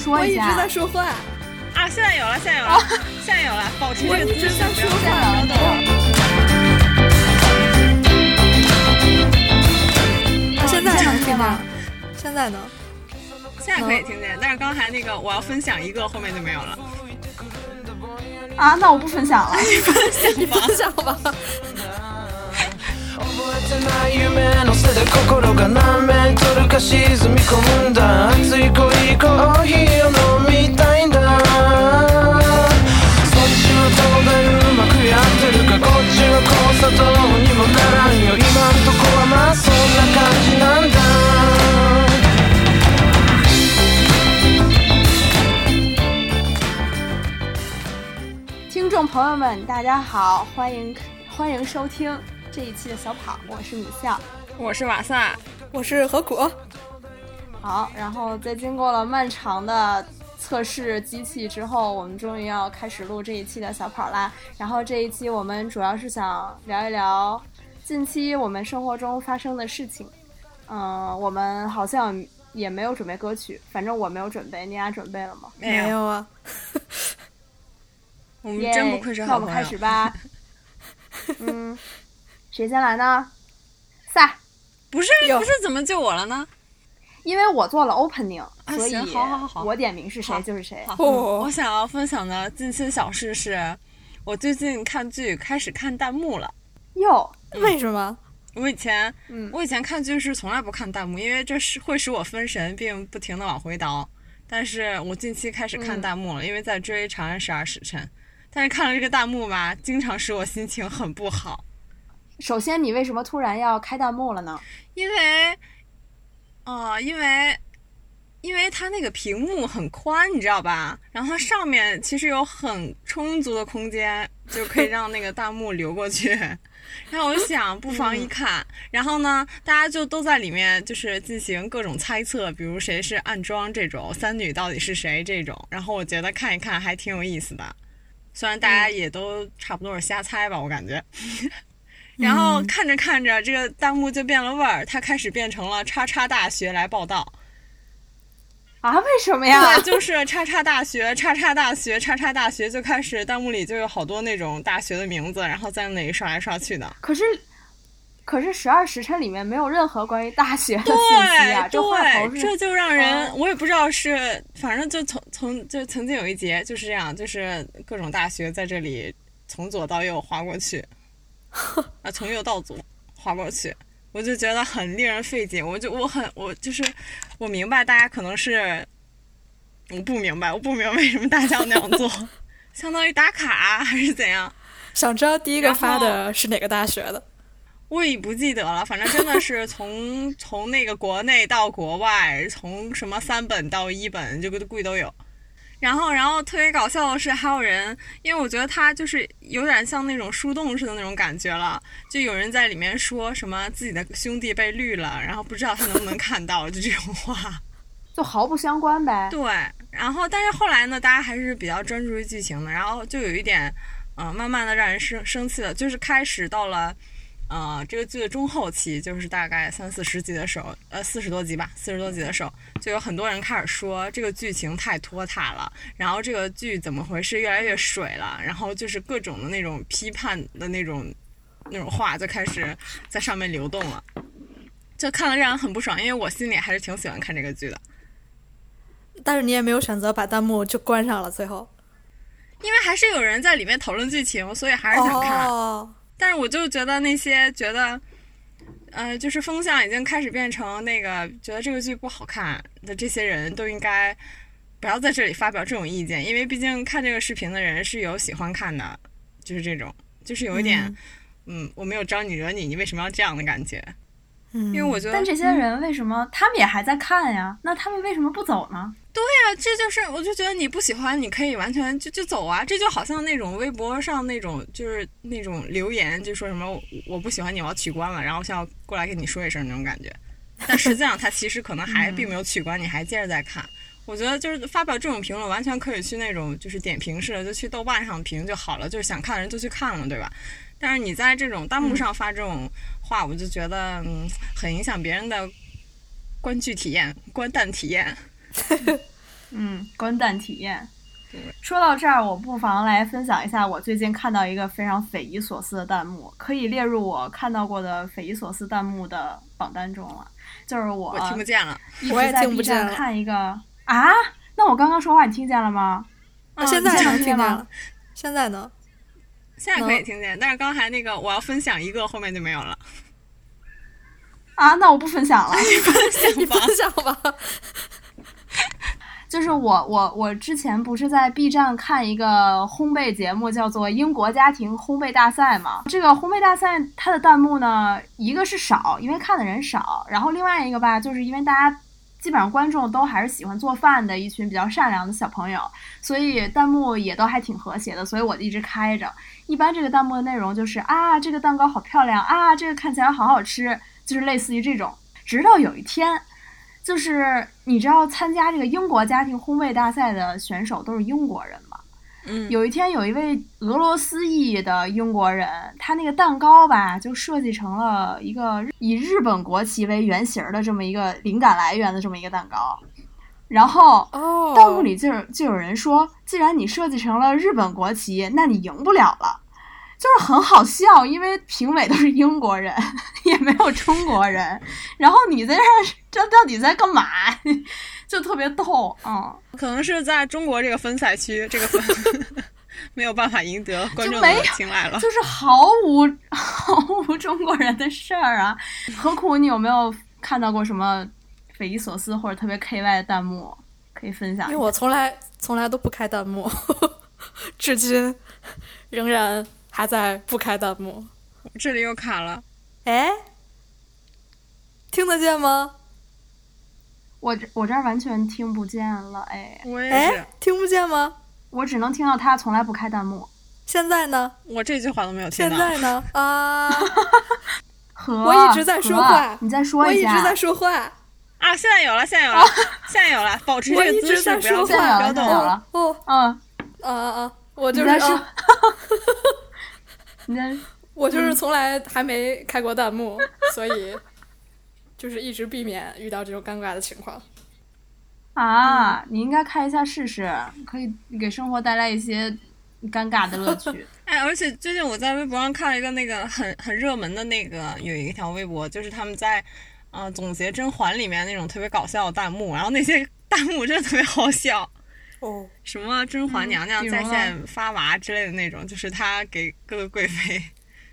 说一下。我一直在说话啊！现在有了，现在有了，现在有了，保持这个姿势，在说话。现在能听吗？现在呢？现在可以听见，但是刚才那个我要分享一个，后面就没有了。啊，那我不分享了，你分享，夢のせ心が何か沈み込むんだ。いみいんだ。そっちうまくやってるかこっちにもよ。今とこはまそんな感じなんだ。听众朋友们，大家好，欢迎欢迎收听。这一期的小跑，我是米笑，我是瓦萨，我是何苦。好，然后在经过了漫长的测试机器之后，我们终于要开始录这一期的小跑啦。然后这一期我们主要是想聊一聊近期我们生活中发生的事情。嗯，我们好像也没有准备歌曲，反正我没有准备，你俩准备了吗？没有啊。我们真不愧是好朋友。那我们开始吧。嗯，谁先来呢？赛，不是不是，怎么就我了呢？因为我做了 opening，所以好好好，我点名是谁就是谁。我想要分享的近期小事是，我最近看剧开始看弹幕了。哟，为什么？我以前，我以前看剧是从来不看弹幕，因为这是会使我分神，并不停的往回倒。但是我近期开始看弹幕了，因为在追《长安十二时辰》。但是看了这个弹幕吧，经常使我心情很不好。首先，你为什么突然要开弹幕了呢？因为，哦，因为，因为它那个屏幕很宽，你知道吧？然后它上面其实有很充足的空间，就可以让那个弹幕流过去。然后我就想，不妨一看。然后呢，大家就都在里面，就是进行各种猜测，比如谁是暗装这种，三女到底是谁这种。然后我觉得看一看还挺有意思的。虽然大家也都差不多是瞎猜吧，我感觉。然后看着看着，这个弹幕就变了味儿，它开始变成了“叉叉大学来报道”。啊？为什么呀？对，就是“叉叉大学”“叉叉大学”“叉叉大学”就开始弹幕里就有好多那种大学的名字，然后在那里刷来刷去的。可是。可是十二时辰里面没有任何关于大学的信息啊！这话头这就让人我也不知道是，反正就从从就曾经有一节就是这样，就是各种大学在这里从左到右划过去，啊，从右到左划过去，我就觉得很令人费解。我就我很我就是我明白大家可能是我不明白，我不明白为什么大家要那样做，相当于打卡还是怎样？想知道第一个发的是哪个大学的？我已不记得了，反正真的是从 从那个国内到国外，从什么三本到一本，这个贵都有。然后，然后特别搞笑的是，还有人，因为我觉得他就是有点像那种树洞似的那种感觉了，就有人在里面说什么自己的兄弟被绿了，然后不知道他能不能看到，就这种话，就毫不相关呗。对，然后但是后来呢，大家还是比较专注于剧情的，然后就有一点，嗯，慢慢的让人生生气了，就是开始到了。呃，这个剧的中后期，就是大概三四十集的时候，呃，四十多集吧，四十多集的时候，就有很多人开始说这个剧情太拖沓了，然后这个剧怎么回事，越来越水了，然后就是各种的那种批判的那种那种话就开始在上面流动了，就看了让人很不爽，因为我心里还是挺喜欢看这个剧的，但是你也没有选择把弹幕就关上了，最后，因为还是有人在里面讨论剧情，所以还是想看。但是我就觉得那些觉得，呃，就是风向已经开始变成那个觉得这个剧不好看的这些人都应该不要在这里发表这种意见，因为毕竟看这个视频的人是有喜欢看的，就是这种，就是有一点，嗯，我没有招你惹你，你为什么要这样的感觉？嗯，因为我觉得，但这些人为什么他们也还在看呀？那他们为什么不走呢？对呀，这就是，我就觉得你不喜欢，你可以完全就就走啊！这就好像那种微博上那种，就是那种留言，就说什么我不喜欢你，我要取关了，然后想要过来跟你说一声那种感觉。但实际上他其实可能还并没有取关，你还接着在看。我觉得就是发表这种评论，完全可以去那种就是点评式的，就去豆瓣上评就好了，就是想看的人就去看了，对吧？但是你在这种弹幕上发这种话，我就觉得嗯，很影响别人的观剧体验、观弹体验。嗯，观弹体验。说到这儿，我不妨来分享一下我最近看到一个非常匪夷所思的弹幕，可以列入我看到过的匪夷所思弹幕的榜单中了。就是我我听不见了。我也在听不 B 站见了看一个啊，那我刚刚说话你听见了吗？啊现在能听见了，现在呢？现在可以听见，但是刚才那个我要分享一个，后面就没有了。啊，那我不分享了。你分享吧。就是我我我之前不是在 B 站看一个烘焙节目，叫做《英国家庭烘焙大赛》嘛。这个烘焙大赛它的弹幕呢，一个是少，因为看的人少；然后另外一个吧，就是因为大家基本上观众都还是喜欢做饭的一群比较善良的小朋友，所以弹幕也都还挺和谐的，所以我一直开着。一般这个弹幕的内容就是啊，这个蛋糕好漂亮啊，这个看起来好好吃，就是类似于这种。直到有一天，就是你知道参加这个英国家庭烘焙大赛的选手都是英国人吗？嗯，有一天有一位俄罗斯裔的英国人，他那个蛋糕吧就设计成了一个以日本国旗为原型的这么一个灵感来源的这么一个蛋糕，然后哦，弹幕里就有就有人说，既然你设计成了日本国旗，那你赢不了了，就是很好笑，因为评委都是英国人，也没有中国人，然后你在这儿这到底在干嘛？就特别逗，嗯，可能是在中国这个分赛区，这个分 没有办法赢得观众的青睐了。就是毫无毫无中国人的事儿啊。何苦你有没有看到过什么匪夷所思或者特别 K Y 的弹幕可以分享一下？因为我从来从来都不开弹幕，至今仍然还在不开弹幕。这里又卡了，哎，听得见吗？我这我这儿完全听不见了，哎，我也是哎，，听不见吗？我只能听到他从来不开弹幕。现在呢？我这句话都没有听到。现在呢？啊，我一直在说话你再说我一。直在说话，啊，现在有了，现在有了，现在有了，保持这个姿势，不要动，不要动了。哦嗯，啊啊啊！我就你在说是啊，你在我就是从来还没开过弹幕，所以就是一直避免遇到这种尴尬的情况。啊，你应该开一下试试，可以给生活带来一些尴尬的乐趣。哎，而且最近我在微博上看了一个那个很很热门的那个有一条微博，就是他们在呃总结甄嬛里面那种特别搞笑的弹幕，然后那些 弹幕真的特别好笑，哦，什么甄嬛娘娘在线发娃之类的那种，就是她给各个贵妃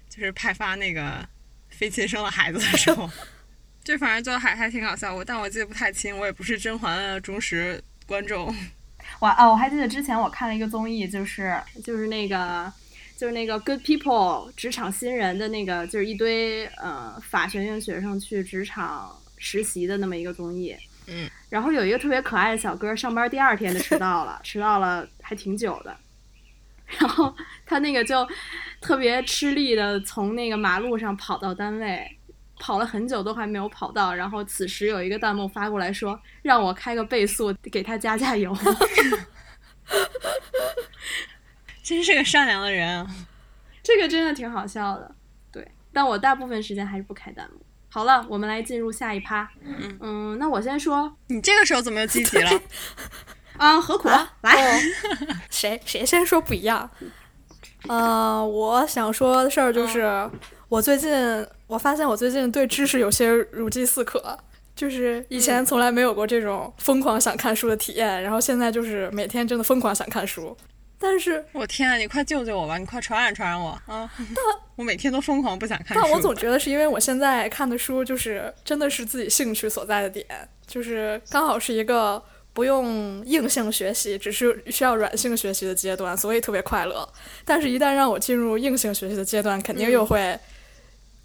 就是派发那个非亲生了孩子的时候，这反正就还还挺搞笑，我但我记得不太清，我也不是甄嬛的忠实观众。我啊，我还记得之前我看了一个综艺，就是就是那个就是那个 Good People 职场新人的那个，就是一堆呃法学院学生去职场实习的那么一个综艺。嗯，然后有一个特别可爱的小哥，上班第二天就迟到了，迟到了还挺久的。然后他那个就特别吃力的从那个马路上跑到单位，跑了很久都还没有跑到。然后此时有一个弹幕发过来说，让我开个倍速给他加加油。真是个善良的人啊！这个真的挺好笑的，对。但我大部分时间还是不开弹幕。好了，我们来进入下一趴。嗯那我先说你这个时候怎么又积极了？啊，何苦、来？哦谁谁先说不一样？呃，我想说的事儿就是，我最近我发现我最近对知识有些如饥似渴，就是以前从来没有过这种疯狂想看书的体验，然后现在就是每天真的疯狂想看书，但是我天啊，你快救救我吧！你快传染传染我啊！我每天都疯狂不想看书。但我总觉得是因为我现在看的书就是真的是自己兴趣所在的点，就是刚好是一个不用硬性学习，只是需要软性学习的阶段，所以特别快乐。但是，一旦让我进入硬性学习的阶段，肯定又会、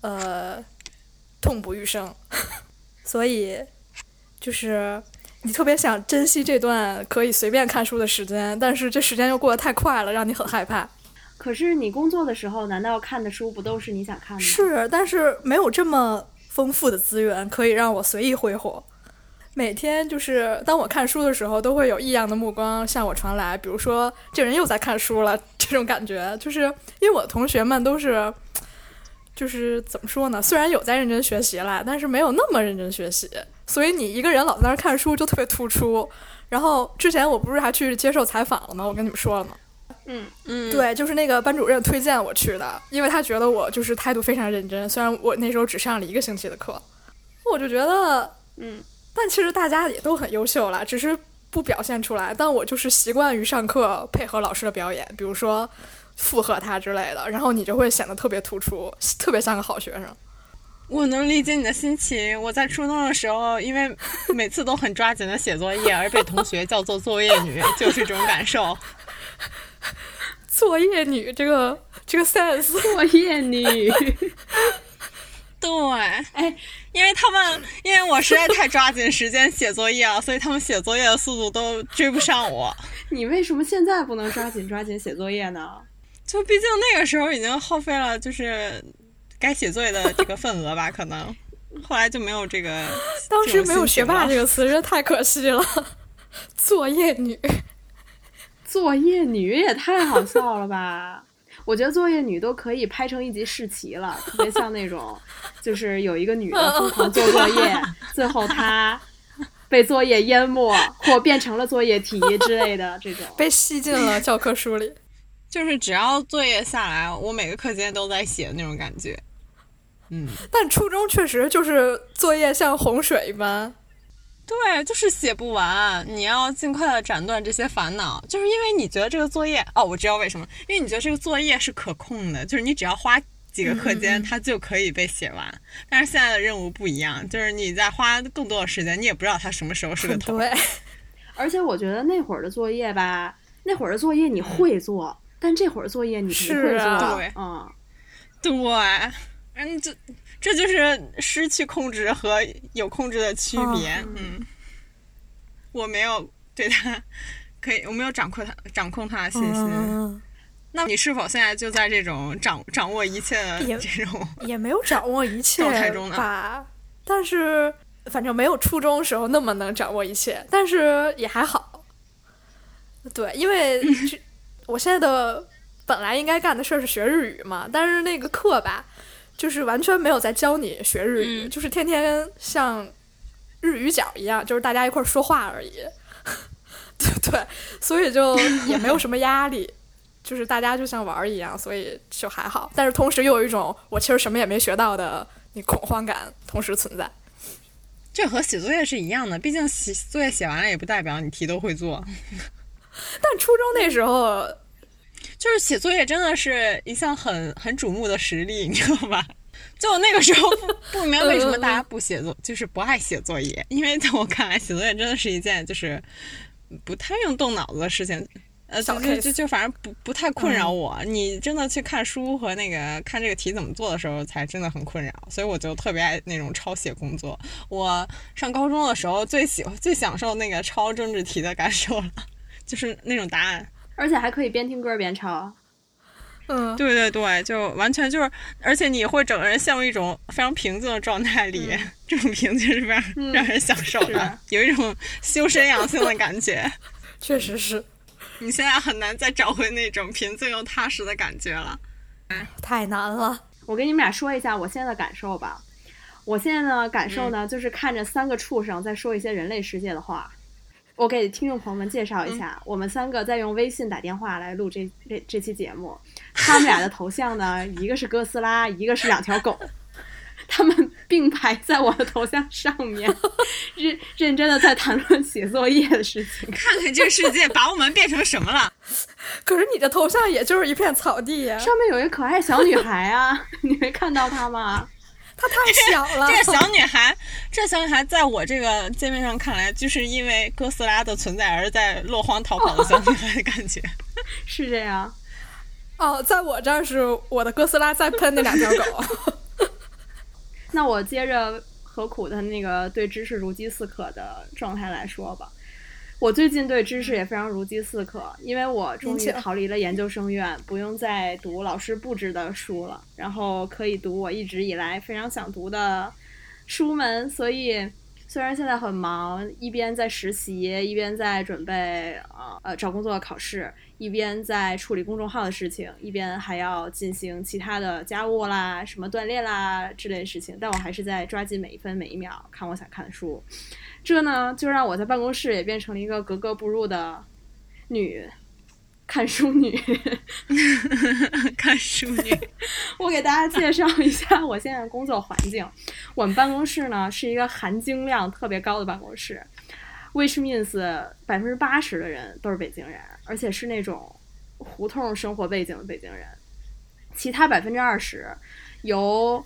呃痛不欲生。所以，就是你特别想珍惜这段可以随便看书的时间，但是这时间又过得太快了，让你很害怕。可是你工作的时候，难道看的书不都是你想看的吗？是，但是没有这么丰富的资源可以让我随意挥霍。每天就是当我看书的时候，都会有异样的目光向我传来，比如说这人又在看书了，这种感觉，就是因为我的同学们都是就是怎么说呢？虽然有在认真学习啦，但是没有那么认真学习，所以你一个人老在那儿看书就特别突出。然后之前我不是还去接受采访了吗？我跟你们说了吗？嗯嗯，对，就是那个班主任推荐我去的，因为他觉得我就是态度非常认真。虽然我那时候只上了一个星期的课，我就觉得，嗯，但其实大家也都很优秀啦，只是不表现出来。但我就是习惯于上课配合老师的表演，比如说附和他之类的，然后你就会显得特别突出，特别像个好学生。我能理解你的心情。我在初中的时候，因为每次都很抓紧的写作业，而被同学叫做作业女，就是这种感受。作业女这个这个 sense，作业女，对，哎，因为他们，因为我实在太抓紧时间写作业了，所以他们写作业的速度都追不上我。你为什么现在不能抓紧抓紧写作业呢？就毕竟那个时候已经耗费了，就是该写作业的这个份额吧，可能后来就没有这个。当时没有“学霸”这个。词，真的太可惜了。作业女，作业女也太好笑了吧！我觉得作业女都可以拍成一集世奇了，特别像那种，就是有一个女的疯狂做作业，最后她被作业淹没或变成了作业题之类的这种。被吸进了教科书里。就是只要作业下来，我每个课间都在写的那种感觉。嗯，但初中确实就是作业像洪水一般。对，就是写不完，你要尽快的斩断这些烦恼。就是因为你觉得这个作业，哦，我知道为什么，因为你觉得这个作业是可控的，就是你只要花几个课间，它就可以被写完。但是现在的任务不一样，就是你在花更多的时间，你也不知道它什么时候是个头。对，而且我觉得那会儿的作业吧，那会儿的作业你会做，但这会儿作业你不是会做。啊对嗯，对，嗯，这这就是失去控制和有控制的区别。嗯，我没有对他可以，我没有掌控他掌控他的信心。嗯，那你是否现在就在这种掌掌握一切的这种？也没有掌握一切状态中呢吧，但是反正没有初中时候那么能掌握一切，但是也还好。对，因为 这我现在的本来应该干的事儿是学日语嘛，但是那个课吧，就是完全没有在教你学日语，嗯就是天天像日语角一样，就是大家一块儿说话而已。对对，所以就 也没有什么压力，就是大家就像玩儿一样，所以就还好。但是同时又有一种我其实什么也没学到的你恐慌感同时存在。这和写作业是一样的，毕竟写作业写完了也不代表你题都会做。但初中那时候，就是写作业真的是一项很很瞩目的实力，你知道吧？就我那个时候不不明白为什么大家不写作，就是不爱写作业，因为在我看来，写作业真的是一件就是不太用动脑子的事情。呃，就就就反正不不太困扰我。你真的去看书和那个看这个题怎么做的时候，才真的很困扰。所以我就特别爱那种抄写工作。我上高中的时候最喜欢最享受那个抄政治题的感受了，就是那种答案。而且还可以边听歌边抄。嗯，对对对，就完全就是，而且你会整个人陷入一种非常平静的状态里，这种平静是非常、嗯让人享受的，有一种修身养性的感觉。确实是你现在很难再找回那种平静又踏实的感觉了。太难了。我跟你们俩说一下我现在的感受吧。我现在的感受呢，就是看着三个畜生在说一些人类世界的话。我给听众朋友们介绍一下，我们三个在用微信打电话来录这这这期节目。他们俩的头像呢，一个是哥斯拉，一个是两条狗，他们并排在我的头像上面，认认真的在谈论写作业的事情。看看这个世界把我们变成什么了？可是你的头像也就是一片草地呀，上面有一个可爱小女孩啊，你没看到她吗？它太小了。这个小女孩，这小女孩在我这个界面上看来，就是因为哥斯拉的存在而在落荒逃跑的小女孩的感觉。是这样。哦，在我这儿是我的哥斯拉在喷那两条狗。那我接着何苦的那个对知识如饥似渴的状态来说吧。我最近对知识也非常如饥似渴，因为我终于逃离了研究生院，不用再读老师布置的书了，然后可以读我一直以来非常想读的书们，所以虽然现在很忙，一边在实习，一边在准备呃呃找工作考试，一边在处理公众号的事情，一边还要进行其他的家务啦、什么锻炼啦之类的事情，但我还是在抓紧每一分每一秒看我想看的书。这呢，就让我在办公室也变成了一个格格不入的女。看书女，看书女。我给大家介绍一下我现在的工作环境。我们办公室呢是一个含金量特别高的办公室，which means 百分之八十的人都是北京人，而且是那种胡同生活背景的北京人。其他百分之二十由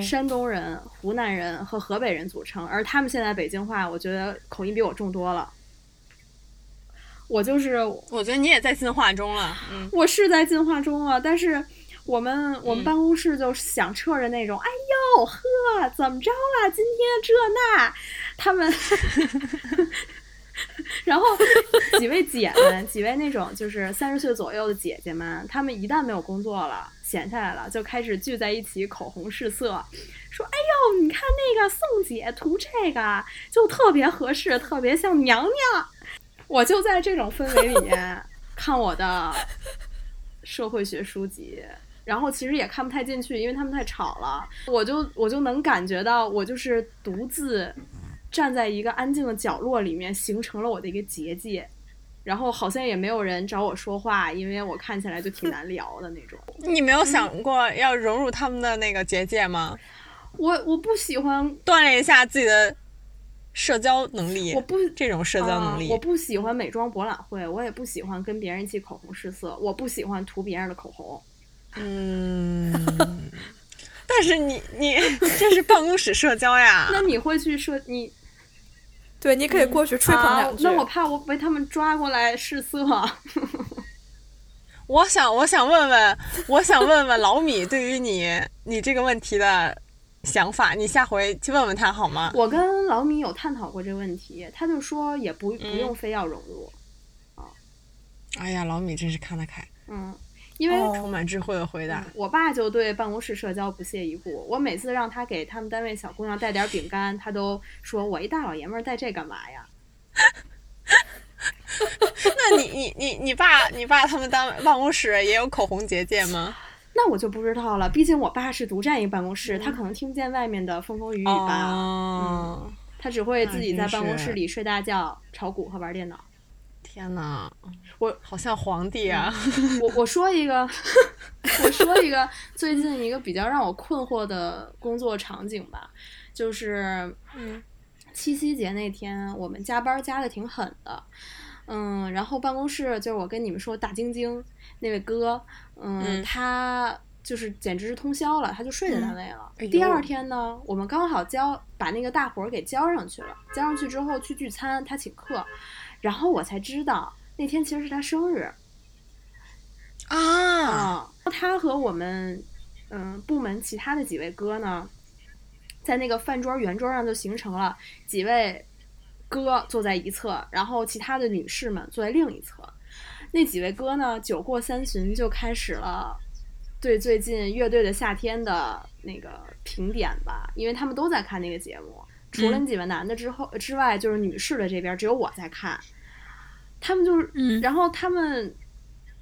山东人、湖南人和河北人组成，而他们现在北京话，我觉得口音比我重多了。我就是，我觉得你也在进化中了。嗯，我是在进化中了，但是我们我们办公室就响彻着那种，哎呦呵，怎么着了？今天这那，他们，然后几位姐们，几位那种就是三十岁左右的姐姐们，她们一旦没有工作了，闲下来了，就开始聚在一起口红试色，说，哎呦，你看那个宋姐涂这个就特别合适，特别像娘娘。我就在这种氛围里面 看我的社会学书籍，然后其实也看不太进去，因为他们太吵了。我就我就能感觉到，我就是独自站在一个安静的角落里面，形成了我的一个结界。然后好像也没有人找我说话，因为我看起来就挺难聊的那种。你没有想过要融入他们的那个结界吗？我我不喜欢锻炼一下自己的。社交能力，我不这种社交能力，我不喜欢美妆博览会，我也不喜欢跟别人一起口红试色，我不喜欢涂别人的口红。嗯，但是你你这是办公室社交呀？那你会去社你？对，你可以过去吹捧两句。那我怕我被他们抓过来试色。我想，我想问问，我想问问老米，对于你你这个问题的。想法，你下回去问问他好吗？我跟老米有探讨过这个问题，他就说也不不用非要融入。啊，哎呀，老米真是看得开。嗯，因为充满智慧的回答。我爸就对办公室社交不屑一顾，我每次让他给他们单位小姑娘带点饼干，他都说我一大老爷们儿带这干嘛呀？那你你你你爸你爸他们单办公室也有口红结界吗？那我就不知道了，毕竟我爸是独占一个办公室，他可能听不见外面的风风雨雨吧。嗯，他只会自己在办公室里睡大觉、炒股和玩电脑。天哪，我好像皇帝啊！我我说一个，我说一个最近一个比较让我困惑的工作场景吧，就是嗯，七夕节那天我们加班加的挺狠的，嗯，然后办公室就是我跟你们说大晶晶那位哥。嗯，他就是简直是通宵了，他就睡在单位了。第二天呢，我们刚好交把那个大活儿给交上去了，交上去之后去聚餐，他请客，然后我才知道那天其实是他生日。啊，他和我们嗯部门其他的几位哥呢，在那个饭桌圆桌上就形成了几位哥坐在一侧，然后其他的女士们坐在另一侧。那几位哥呢？酒过三巡就开始了对最近乐队的夏天的那个评点吧，因为他们都在看那个节目。除了那几个男的之后之外，就是女士的这边只有我在看。他们就是，嗯然后他们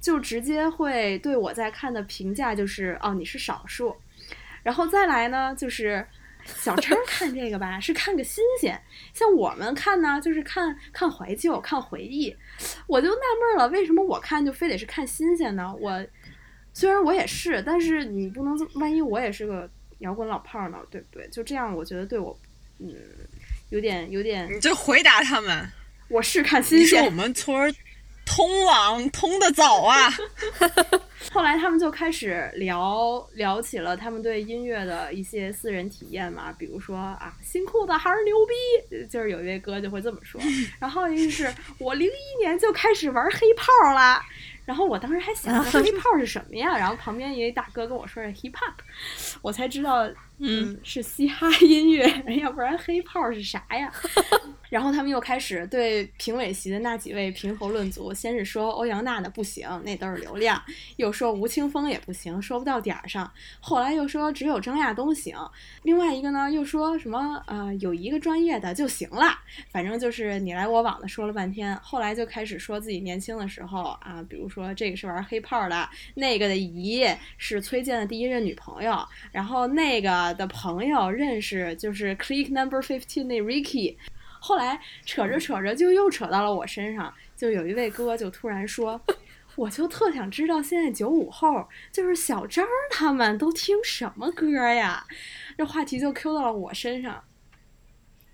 就直接会对我在看的评价就是哦，你是少数。然后再来呢，就是。小陈看这个吧，是看个新鲜；像我们看呢，就是看看怀旧、看回忆。我就纳闷了，为什么我看就非得是看新鲜呢？我虽然我也是，但是你不能，万一我也是个摇滚老炮儿呢，对不对？就这样，我觉得对我，嗯，有点有点。你就回答他们，我是看新鲜。我们村儿。通网通的早啊！后来他们就开始聊聊起了他们对音乐的一些私人体验嘛，比如说啊，新裤子还是牛逼，就是有一位哥就会这么说。然后一个是我零一年就开始玩黑炮了，然后我当时还想着 黑炮是什么呀？然后旁边一位大哥跟我说是 hip hop，我才知道，嗯，是嘻哈音乐，要不然黑炮是啥呀？然后他们又开始对评委席的那几位评头论足，先是说欧阳娜娜不行，那都是流量；又说吴青峰也不行，说不到点儿上；后来又说只有张亚东行，另外一个呢又说什么呃有一个专业的就行了，反正就是你来我往的说了半天。后来就开始说自己年轻的时候啊，比如说这个是玩黑炮的，那个的姨是崔健的第一任女朋友，然后那个的朋友认识就是 Click Number Fifteen 那 Ricky。后来扯着扯着就又扯到了我身上，就有一位哥就突然说，我就特想知道现在九五后就是小张他们都听什么歌呀？这话题就 Q 到了我身上，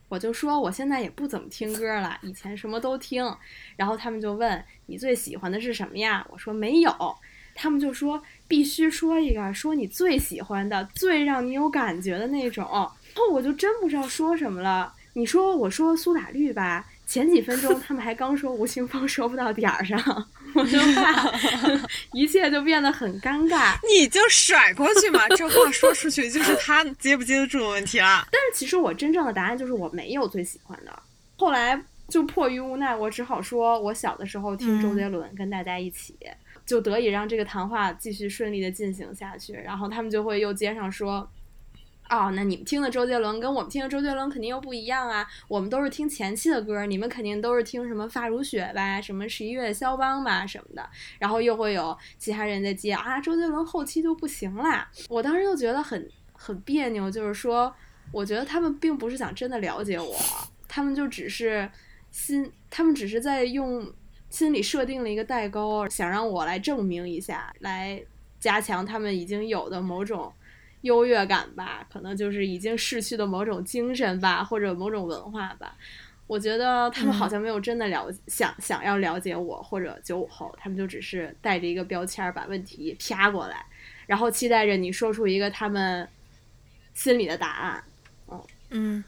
我就说我现在也不怎么听歌了，以前什么都听。然后他们就问你最喜欢的是什么呀？我说没有。他们就说必须说一个，说你最喜欢的、最让你有感觉的那种。然后我就真不知道说什么了。你说我说苏打绿吧，前几分钟他们还刚说吴青峰说不到点儿上，我就怕 一切就变得很尴尬。你就甩过去嘛，这话说出去就是他接不接得住的问题了。但是其实我真正的答案就是我没有最喜欢的。后来就迫于无奈，我只好说我小的时候听周杰伦，跟大家一起，就得以让这个谈话继续顺利的进行下去。然后他们就会又接上说。哦，那你们听的周杰伦跟我们听的周杰伦肯定又不一样啊！我们都是听前期的歌，你们肯定都是听什么《发如雪》吧，什么《十一月肖邦》吧什么的。然后又会有其他人在接啊，周杰伦后期就不行啦。我当时就觉得很很别扭，就是说，我觉得他们并不是想真的了解我，他们就只是心，他们只是在用心里设定了一个代沟，想让我来证明一下，来加强他们已经有的某种。优越感吧，可能就是已经逝去的某种精神吧，或者某种文化吧。我觉得他们好像没有真的了想想要了解我或者九五后，他们就只是带着一个标签儿把问题啪过来，然后期待着你说出一个他们心里的答案。嗯嗯，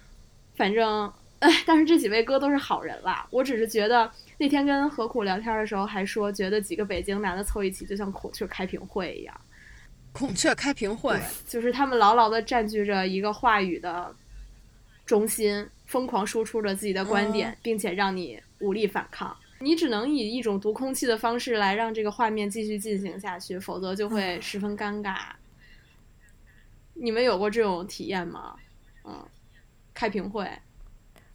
反正哎，但是这几位哥都是好人啦。我只是觉得那天跟何苦聊天的时候还说，觉得几个北京男的凑一起就像孔雀开屏会一样。孔雀开屏会，就是他们牢牢的占据着一个话语的中心，疯狂输出着自己的观点，并且让你无力反抗。你只能以一种读空气的方式来让这个画面继续进行下去，否则就会十分尴尬。你们有过这种体验吗？嗯，开屏会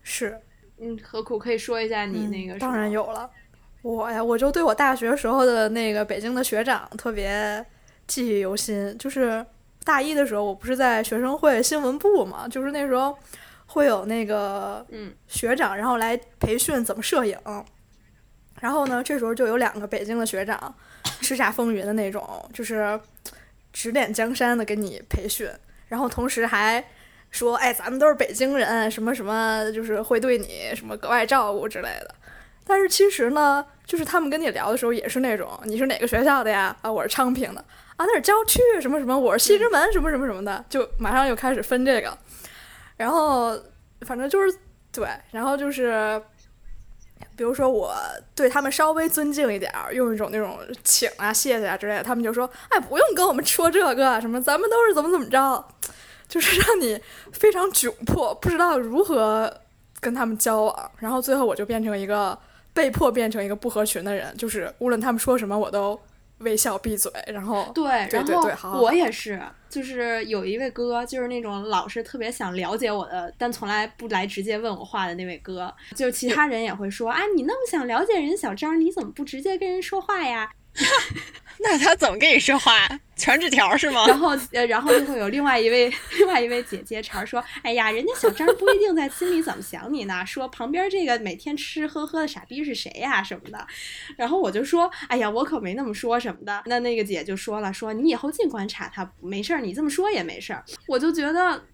是，嗯，何苦可以说一下你那个？当然有了，我呀，我就对我大学时候的那个北京的学长特别。记忆犹新，就是大一的时候，我不是在学生会新闻部嘛，就是那时候会有那个嗯学长，然后来培训怎么摄影，然后呢，这时候就有两个北京的学长，叱咤风云的那种，就是指点江山的给你培训，然后同时还说，哎，咱们都是北京人，什么什么，就是会对你什么格外照顾之类的。但是其实呢，就是他们跟你聊的时候也是那种，你是哪个学校的呀？啊，我是昌平的。啊，那是郊区什么什么，我是西直门什么什么什么的，就马上又开始分这个。然后反正就是对，然后就是比如说我对他们稍微尊敬一点儿，用一种那种请啊、谢谢啊之类的，他们就说：“哎，不用跟我们说这个什么，咱们都是怎么怎么着。”就是让你非常窘迫，不知道如何跟他们交往。然后最后我就变成一个。被迫变成一个不合群的人，就是无论他们说什么，我都微笑闭嘴。然后对，然后我也是，就是有一位哥，就是那种老是特别想了解我的，但从来不来直接问我话的那位哥。就其他人也会说啊，你那么想了解人小张，你怎么不直接跟人说话呀？那他怎么跟你说话？传纸条是吗？然后，呃，然后就会有另外一位另外一位姐姐茬说：“哎呀，人家小张不一定在心里怎么想你呢，说旁边这个每天吃吃喝喝的傻逼是谁呀什么的。”然后我就说：“哎呀，我可没那么说什么的。”那那个姐就说了：“说你以后尽观察他，没事儿，你这么说也没事儿。”我就觉得，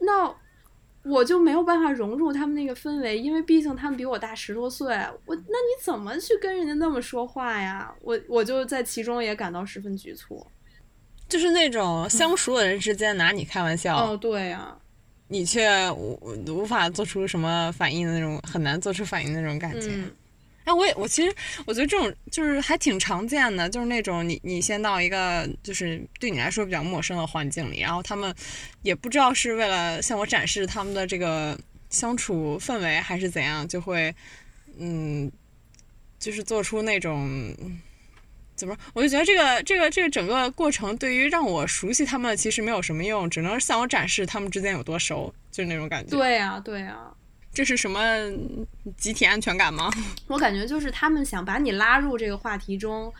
那。我就没有办法融入他们那个氛围，因为毕竟他们比我大十多岁。我那你怎么去跟人家那么说话呀？我我就在其中也感到十分局促，就是那种相熟的人之间拿你开玩笑。哦，对呀，你却无无法做出什么反应的那种，很难做出反应的那种感觉。哎，我也我其实我觉得这种就是还挺常见的，就是那种你你先到一个就是对你来说比较陌生的环境里，然后他们也不知道是为了向我展示他们的这个相处氛围还是怎样，就会嗯，就是做出那种怎么说，我就觉得这个这个这个整个过程对于让我熟悉他们其实没有什么用，只能向我展示他们之间有多熟，就是那种感觉。对呀、对呀、这是什么集体安全感吗？我感觉就是他们想把你拉入这个话题中，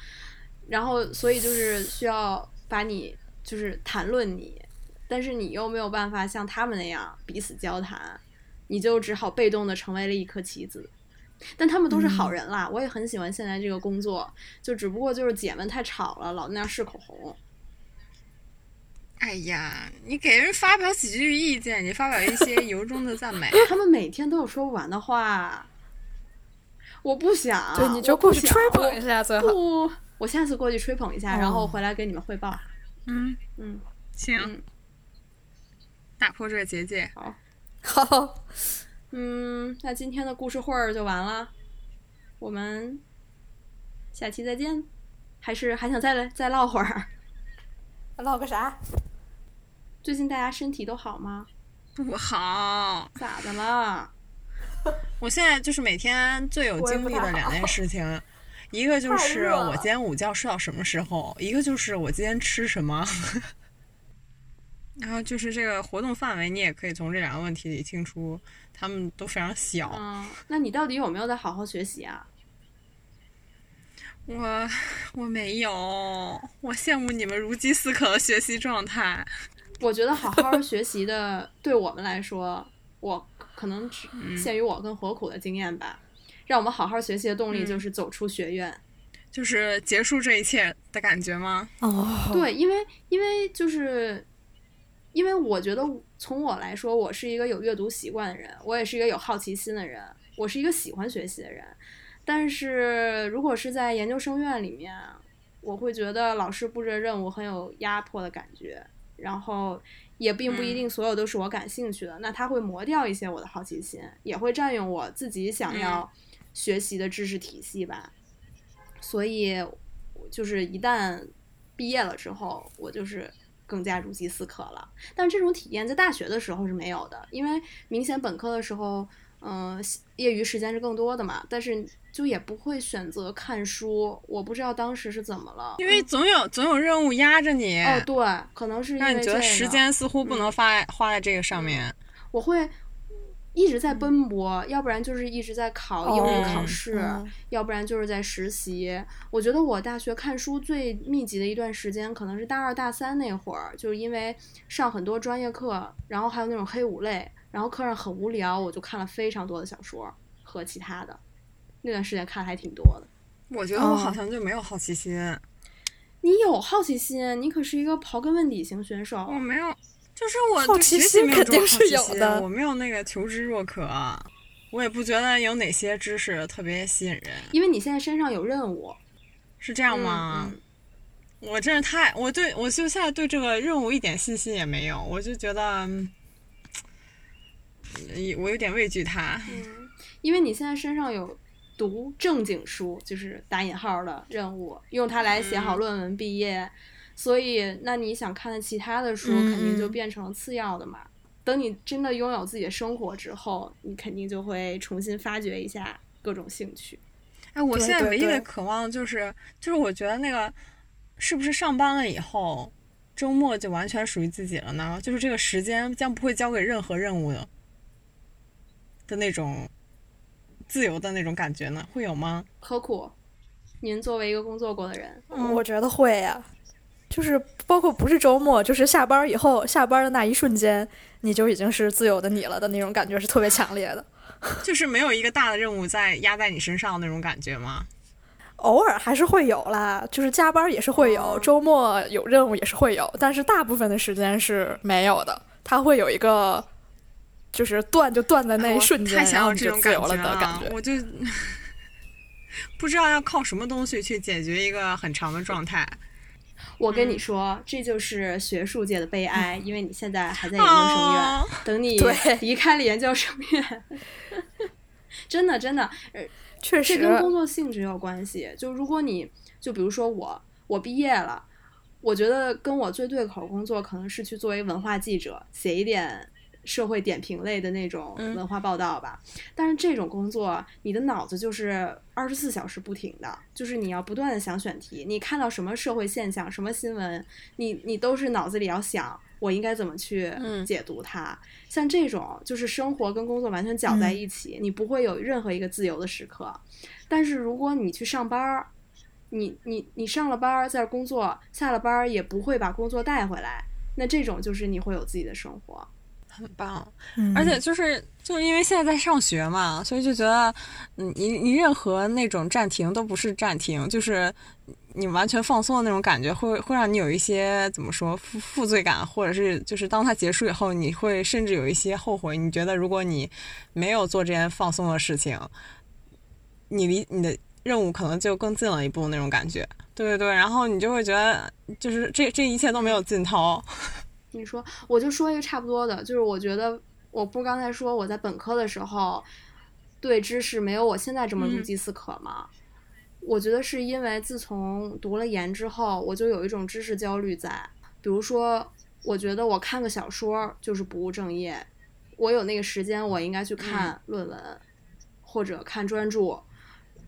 然后所以就是需要把你就是谈论你，但是你又没有办法像他们那样彼此交谈，你就只好被动的成为了一颗棋子。但他们都是好人啦，我也很喜欢现在这个工作，就只不过就是姐们太吵了，老在那样试口红。哎呀，你给人发表几句意见，你发表一些 由衷的赞美。他们每天都有说不完的话，我不想，对，你就过去吹捧一下最好。不，我下次过去吹捧一下，然后哦回来给你们汇报。嗯，嗯，行，嗯打破这个结界。好，嗯，那今天的故事会儿就完了，我们下期再见。还是还想再来再唠会儿？唠个啥？最近大家身体都好吗？不好，咋的了？我现在就是每天最有精力的两件事情，一个就是我今天午觉睡到什么时候，一个就是我今天吃什么。然后就是这个活动范围，你也可以从这两个问题里听出，他们都非常小。嗯，那你到底有没有在好好学习啊？我我没有，我羡慕你们如饥似渴的学习状态。我觉得好好学习的，对我们来说，我可能只限于我跟火苦的经验吧。让我们好好学习的动力嗯就是走出学院。就是结束这一切的感觉吗？哦，对，因为因为就是，因为我觉得从我来说，我是一个有阅读习惯的人，我也是一个有好奇心的人，我是一个喜欢学习的人。但是如果是在研究生院里面，我会觉得老师布置的任务很有压迫的感觉，然后也并不一定所有都是我感兴趣的，那它会磨掉一些我的好奇心，也会占用我自己想要学习的知识体系吧。所以，就是一旦毕业了之后，我就是更加如饥似渴了。但这种体验在大学的时候是没有的，因为明显本科的时候，嗯、业余时间是更多的嘛，但是就也不会选择看书。我不知道当时是怎么了，因为总有总有任务压着你，哦，对，可能是因为让你觉得时间似乎不能花、花在这个上面。我会一直在奔波，要不然就是一直在考英语考哦试，嗯要不然就是在实习。我觉得我大学看书最密集的一段时间，可能是大二大三那会儿，就是因为上很多专业课，然后还有那种黑五类，然后课上很无聊，我就看了非常多的小说和其他的。那段时间看的还挺多的。我觉得我哦好像就没有好奇心，你有好奇心，你可是一个刨根问底型选手。我没有，就是我好对学习奇心肯定是有的我没有那个求知若渴，我也不觉得有哪些知识特别吸引人，因为你现在身上有任务，是这样吗？嗯我真是太，我对我就现在对这个任务一点信心也没有，我就觉得，嗯我有点畏惧它。嗯，因为你现在身上有读正经书，就是打引号的任务，用它来写好论文毕业，所以那你想看的其他的书，嗯肯定就嗯变成了次要的嘛。等你真的拥有自己的生活之后，你肯定就会重新发掘一下各种兴趣。哎，我现在唯一的渴望就是，就是我觉得那个是不是上班了以后，周末就完全属于自己了呢？就是这个时间将不会交给任何任务的的那种自由的那种感觉呢？会有吗？何苦？您作为一个工作过的人，我觉得会呀、就是包括不是周末，就是下班以后，下班的那一瞬间，你就已经是自由的你了的那种感觉是特别强烈的。就是没有一个大的任务在压在你身上那种感觉吗？偶尔还是会有啦，就是加班也是会有，哦周末有任务也是会有，但是大部分的时间是没有的。它会有一个，就是断就断在那一瞬间，太想要这种感就自由了觉的感觉。我就 不知道要靠什么东西去解决一个很长的状态。我跟你嗯说，这就是学术界的悲哀，因为你现在还在研究生院。哦 等你对离开了研究生院，真的真的，呃，确实这跟工作性质有关系。就如果你就比如说我，我毕业了，我觉得跟我最对口工作可能是去作为文化记者，写一点社会点评类的那种嗯文化报道吧。但是这种工作，你的脑子就是二十四小时不停的，就是你要不断的想选题，你看到什么社会现象、什么新闻，你你都是脑子里要想。我应该怎么去嗯解读它？像这种就是生活跟工作完全搅在一起，你不会有任何一个自由的时刻。但是如果你去上班儿，你你你上了班儿在工作，下了班儿也不会把工作带回来，那这种就是你会有自己的生活。很棒。嗯而且就是就是因为现在在上学嘛，所以就觉得，嗯，你你任何那种暂停都不是暂停，就是你完全放松的那种感觉，会会让你有一些怎么说负负罪感，或者是就是当它结束以后，你会甚至有一些后悔。你觉得如果你没有做这件放松的事情，你离你的任务可能就更近了一步那种感觉。对对对，然后你就会觉得，就是这这一切都没有尽头。你说，我就说一个差不多的，就是我觉得我不是刚才说我在本科的时候对知识没有我现在这么如嗯饥似渴吗？我觉得是因为自从读了研之后，我就有一种知识焦虑在。比如说，我觉得我看个小说就是不务正业，我有那个时间，我应该去看论文、或者看专著。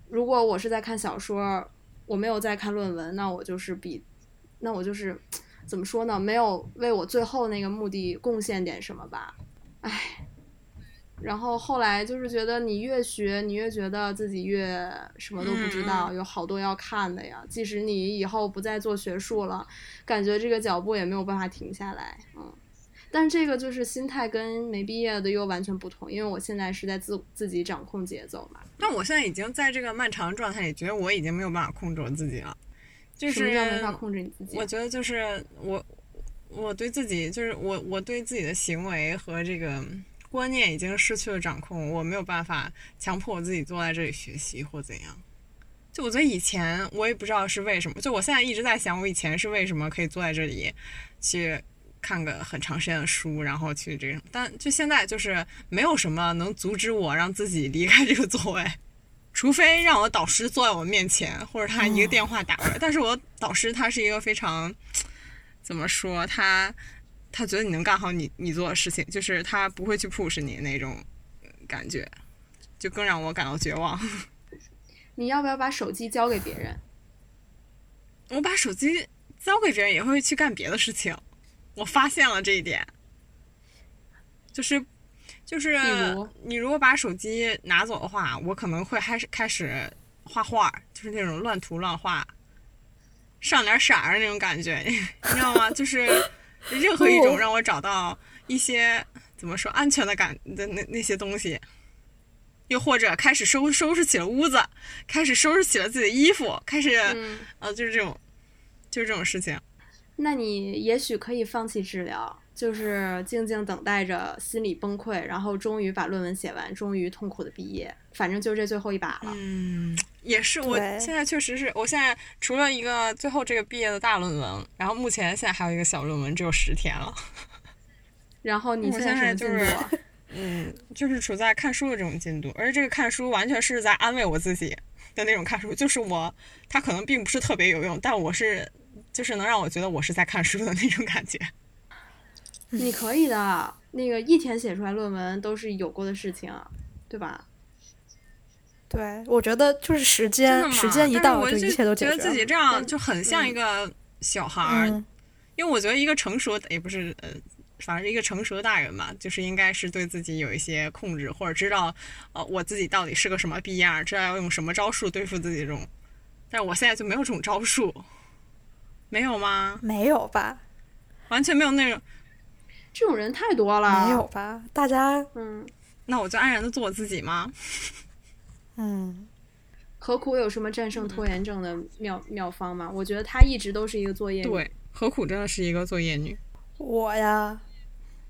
如果我是在看小说，我没有在看论文，那我就是比，那我就是怎么说呢？没有为我最后那个目的贡献点什么吧？唉。然后后来就是觉得你越学，你越觉得自己越什么都不知道，有好多要看的呀。即使你以后不再做学术了，感觉这个脚步也没有办法停下来，嗯。但这个就是心态跟没毕业的又完全不同，因为我现在是在自自己掌控节奏嘛。但我现在已经在这个漫长的状态里，觉得我已经没有办法控制我自己了。就是没法控制你自己？我觉得就是我，我对自己就是我，我对自己的行为和这个观念已经失去了掌控，我没有办法强迫我自己坐在这里学习或怎样。就我觉得以前我也不知道是为什么，就我现在一直在想，我以前是为什么可以坐在这里去看个很长时间的书，然后去这种，但就现在就是没有什么能阻止我让自己离开这个座位。除非让我导师坐在我面前，或者他一个电话打过来。但是我导师他是一个非常怎么说，他他觉得你能干好你你做的事情，就是他不会去 push 你那种感觉，就更让我感到绝望。你要不要把手机交给别人？我把手机交给别人也会去干别的事情，我发现了这一点，就是就是你如果把手机拿走的话，我可能会开始开始画画，就是那种乱涂乱画，上点色儿那种感觉，你知道吗？就是任何一种让我找到一些怎么说安全的感的那那些东西。又或者开始收收拾起了屋子，开始收拾起了自己的衣服，开始、嗯，呃，就是这种，就是这种事情。那你也许可以放弃治疗，就是静静等待着心理崩溃，然后终于把论文写完，终于痛苦的毕业。反正就这最后一把了。嗯，也是，我现在确实是我现在除了一个最后这个毕业的大论文，然后目前现在还有一个小论文，只有十天了。然后你现现在什么进在就是？嗯，就是处在看书的这种进度，而且这个看书完全是在安慰我自己的那种看书，就是我它可能并不是特别有用，但我是就是能让我觉得我是在看书的那种感觉。你可以的，那个一天写出来论文都是有过的事情，对吧？对，我觉得就是时间，时间一到，我就一切都解决了。觉得自己这样就很像一个小孩儿，嗯，因为我觉得一个成熟也不是呃，反正一个成熟的大人嘛，就是应该是对自己有一些控制，或者知道呃我自己到底是个什么逼样，知道要用什么招数对付自己这种。但是我现在就没有这种招数，没有吗？没有吧？完全没有那种，这种人太多了。没有。吧？大家，嗯，那我就安然的做我自己吗？嗯，何苦有什么战胜拖延症的妙妙方吗？我觉得她一直都是一个作业女。对，何苦真的是一个作业女。我呀，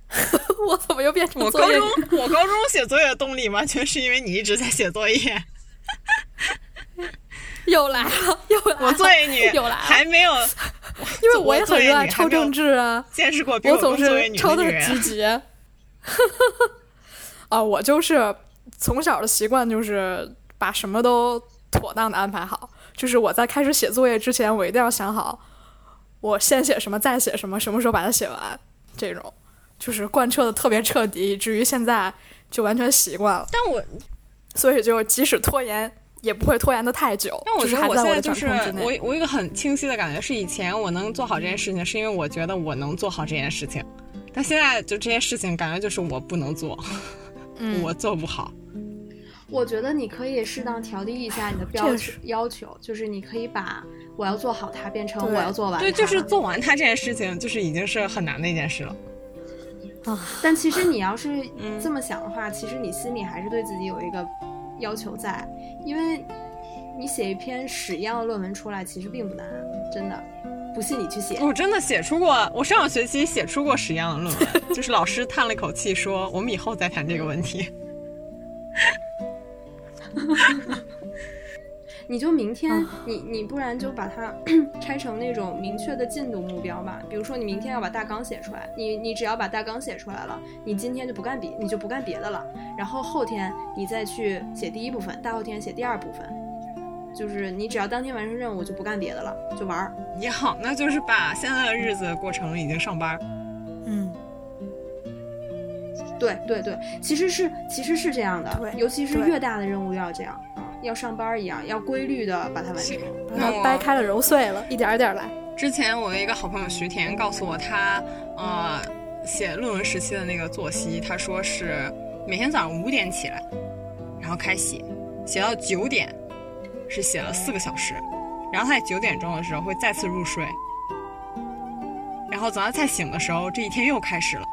我怎么又变成我高作业女？中我高中写作业的动力完全是因为你一直在写作业。又来了，又来了！我作业女又来了还没有，因为我也很热爱女还没有抄政治啊，见识过比我总是抄的积极。啊，我就是从小的习惯就是把什么都妥当的安排好。就是我在开始写作业之前，我一定要想好，我先写什么，再写什么，什么时候把它写完。这种就是贯彻的特别彻底，以至于现在就完全习惯了。但我所以就即使拖延，也不会拖延的太久。但我觉得我现在就是。我我有一个很清晰的感觉，是以前我能做好这件事情，是因为我觉得我能做好这件事情，但现在就这件事情感觉就是我不能做，嗯 我做不好。我觉得你可以适当调低一下你的标准要求，就是你可以把我要做好它变成我要做完它。对，就是做完它这件事情，就是已经是很难的一件事了。啊但其实你要是嗯这么想的话，其实你心里还是对自己有一个要求在，因为你写一篇屎一样的论文出来，其实并不难，真的。不信你去写。我真的写出过，我上个学期写出过屎一样的论文，就是老师叹了一口气说：“我们以后再谈这个问题。你就明天，啊你你不然就把它拆成那种明确的进度目标吧。比如说，你明天要把大纲写出来，你你只要把大纲写出来了，你今天就不干别，你就不干别的了。然后后天你再去写第一部分，大后天写第二部分，就是你只要当天完成任务，就不干别的了，就玩儿。”也好，那就是把现在的日子过成已经上班。嗯，对对对，其实是其实是这样的，尤其是越大的任务要这样啊，要上班一样，要规律的把它完成。把那我它掰开了揉碎了，一点儿一点儿来。之前我的一个好朋友徐田告诉我他，呃写论文时期的那个作息，他说是每天早上五点起来，然后开写，写到九点，是写了四个小时，然后他在九点钟的时候会再次入睡，然后早上再醒的时候，这一天又开始了，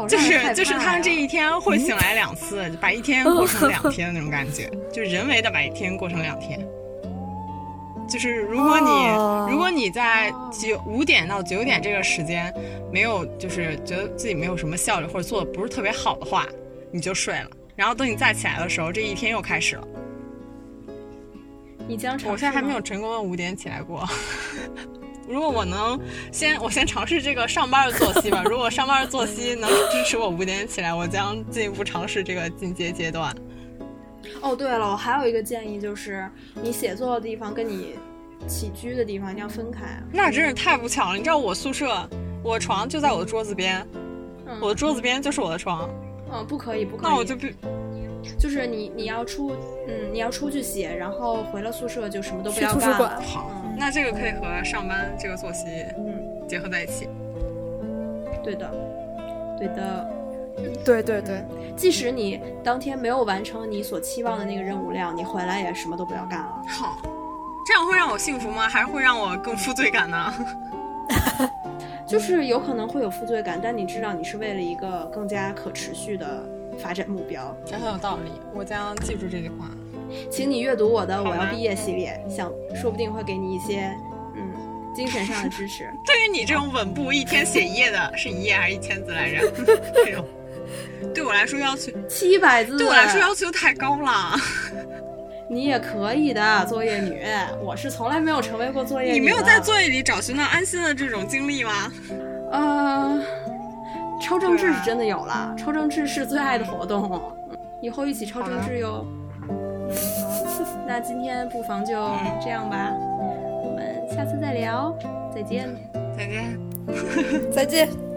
好就是就是他们这一天会醒来两次，把一天过成两天的那种感觉，就人为的把一天过成两天。就是如果你、哦如果你在九五点到九点这个时间没有就是觉得自己没有什么效率或者做的不是特别好的话，你就睡了。然后等你再起来的时候，这一天又开始了。你将尝我现在还没有成功的五点起来过。如果我能先，我先尝试这个上班的作息吧。如果上班的作息能支持我五点起来，我将进一步尝试这个进阶阶段。哦，对了，我还有一个建议就是，你写作的地方跟你起居的地方一定要分开。啊那真是太不巧了！你知道我宿舍，我床就在我的桌子边，嗯，我的桌子边就是我的床，嗯不可以，不可以。那我就不就是你你要出嗯你要出去写，然后回了宿舍就什么都不要干了。图书馆好嗯。那这个可以和上班这个作息嗯，结合在一起。对的，对的。对对对，即使你当天没有完成你所期望的那个任务量，你回来也什么都不要干了。好，这样会让我幸福吗？还是会让我更负罪感呢？就是有可能会有负罪感，但你知道你是为了一个更加可持续的发展目标。这很有道理，我将记住这句话。请你阅读我的《我要毕业》系列，想说不定会给你一些嗯精神上的支持。对于你这种稳步一天写一页的，是一页还是一千字来着？这种对我来说要求，七百字，对我来说要求太高了。你也可以的，作业女。我是从来没有成为过作业女。你没有在作业里找寻到安心的这种经历吗？呃，抽政治是真的有了，抽政治是最爱的活动，嗯以后一起抽政治哟。那今天不妨就这样吧，我们下次再聊，再见。再见。再见。